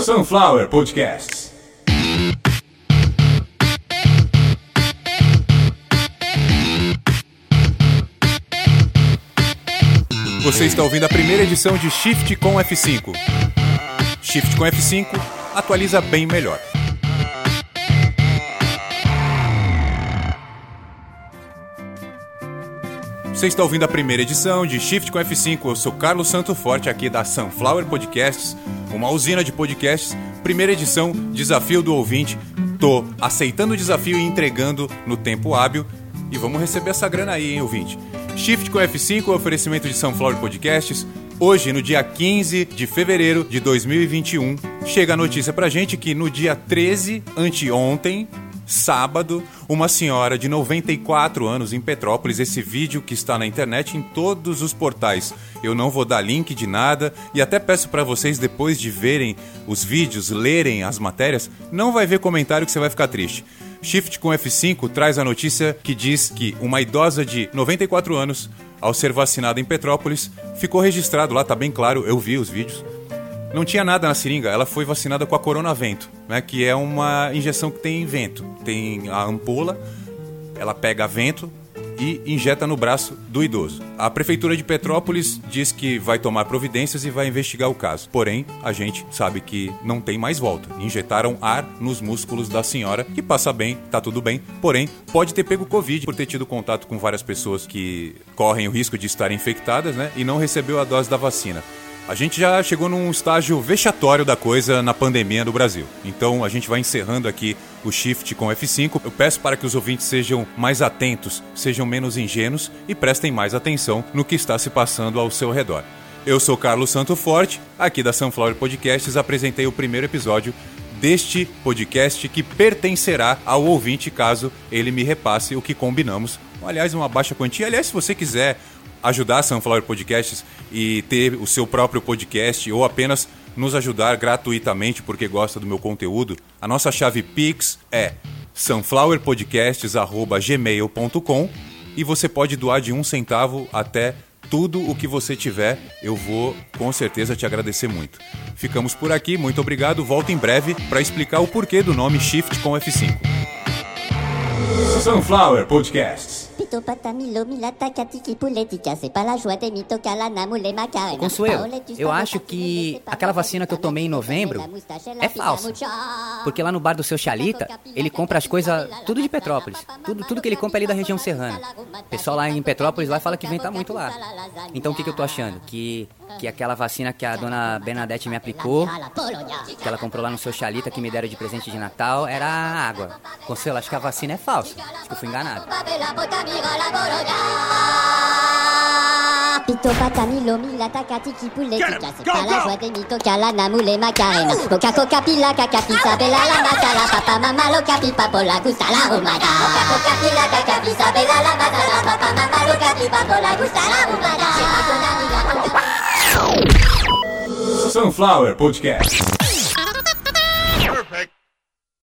Sunflower Podcasts. Você está ouvindo a primeira edição de Shift com F5. Shift com F5 atualiza bem melhor. Você está ouvindo a primeira edição de Shift com F5. Eu sou Carlos Santo Forte, aqui da Sunflower Podcasts, uma usina de podcasts. Primeira edição, desafio do ouvinte. Tô aceitando o desafio e entregando no tempo hábil. E vamos receber essa grana aí, hein, ouvinte? Shift com F5, oferecimento de Sunflower Podcasts. Hoje, no dia 15 de fevereiro de 2021, chega a notícia pra gente que no dia 13, anteontem, sábado, uma senhora de 94 anos em Petrópolis, esse vídeo que está na internet em todos os portais. Eu não vou dar link de nada e até peço para vocês depois de verem os vídeos, lerem as matérias, não vai ver comentário que você vai ficar triste. Shift com F5 traz a notícia que diz que uma idosa de 94 anos, ao ser vacinada em Petrópolis, ficou registrado lá, tá bem claro, eu vi os vídeos não tinha nada na seringa, ela foi vacinada com a Coronavento, né, que é uma injeção que tem vento. Tem a ampola, ela pega vento e injeta no braço do idoso. A prefeitura de Petrópolis diz que vai tomar providências e vai investigar o caso. Porém, a gente sabe que não tem mais volta. Injetaram ar nos músculos da senhora, que passa bem, tá tudo bem. Porém, pode ter pego Covid por ter tido contato com várias pessoas que correm o risco de estarem infectadas, né? E não recebeu a dose da vacina. A gente já chegou num estágio vexatório da coisa na pandemia do Brasil. Então a gente vai encerrando aqui o shift com F5. Eu peço para que os ouvintes sejam mais atentos, sejam menos ingênuos e prestem mais atenção no que está se passando ao seu redor. Eu sou Carlos Santo Forte, aqui da Sunflower Podcasts, apresentei o primeiro episódio deste podcast que pertencerá ao ouvinte caso ele me repasse o que combinamos. Aliás, uma baixa quantia. Aliás, se você quiser ajudar a Sunflower Podcasts e ter o seu próprio podcast ou apenas nos ajudar gratuitamente porque gosta do meu conteúdo, a nossa chave Pix é sunflowerpodcasts@gmail.com e você pode doar de um centavo até tudo o que você tiver, eu vou com certeza te agradecer muito. Ficamos por aqui, muito obrigado. Volto em breve para explicar o porquê do nome Shift com F5. Sunflower Podcasts. Consuelo, eu acho que aquela vacina que eu tomei em novembro é falsa. Porque lá no bar do seu Chalita, ele compra as coisas tudo de Petrópolis. Tudo, tudo que ele compra é ali da região serrana. O pessoal lá em Petrópolis lá fala que venta muito lá. Então o que, que eu tô achando? Que, que aquela vacina que a dona Bernadette me aplicou, que ela comprou lá no seu Chalita, que me deram de presente de Natal, era água. Consuelo, acho que a vacina é falsa. Acho que eu fui enganado. Pitopata, Milomi, Latakati, Kipoule, Tika, c'est pas la joie des mythos, Kala, Namou, les Macarena, Coca, Coca, Pila, Caca, Pisabella, la Matala, Papa, Mama, Loca, Pipa, Pola, Gusta, la Rumada, Coca, Coca, Pila, Caca, Pisabella, la Matala, Papa, Mama, Loca, Pipa, Pola, Gusta, la Rumada, Sunflower Podcast.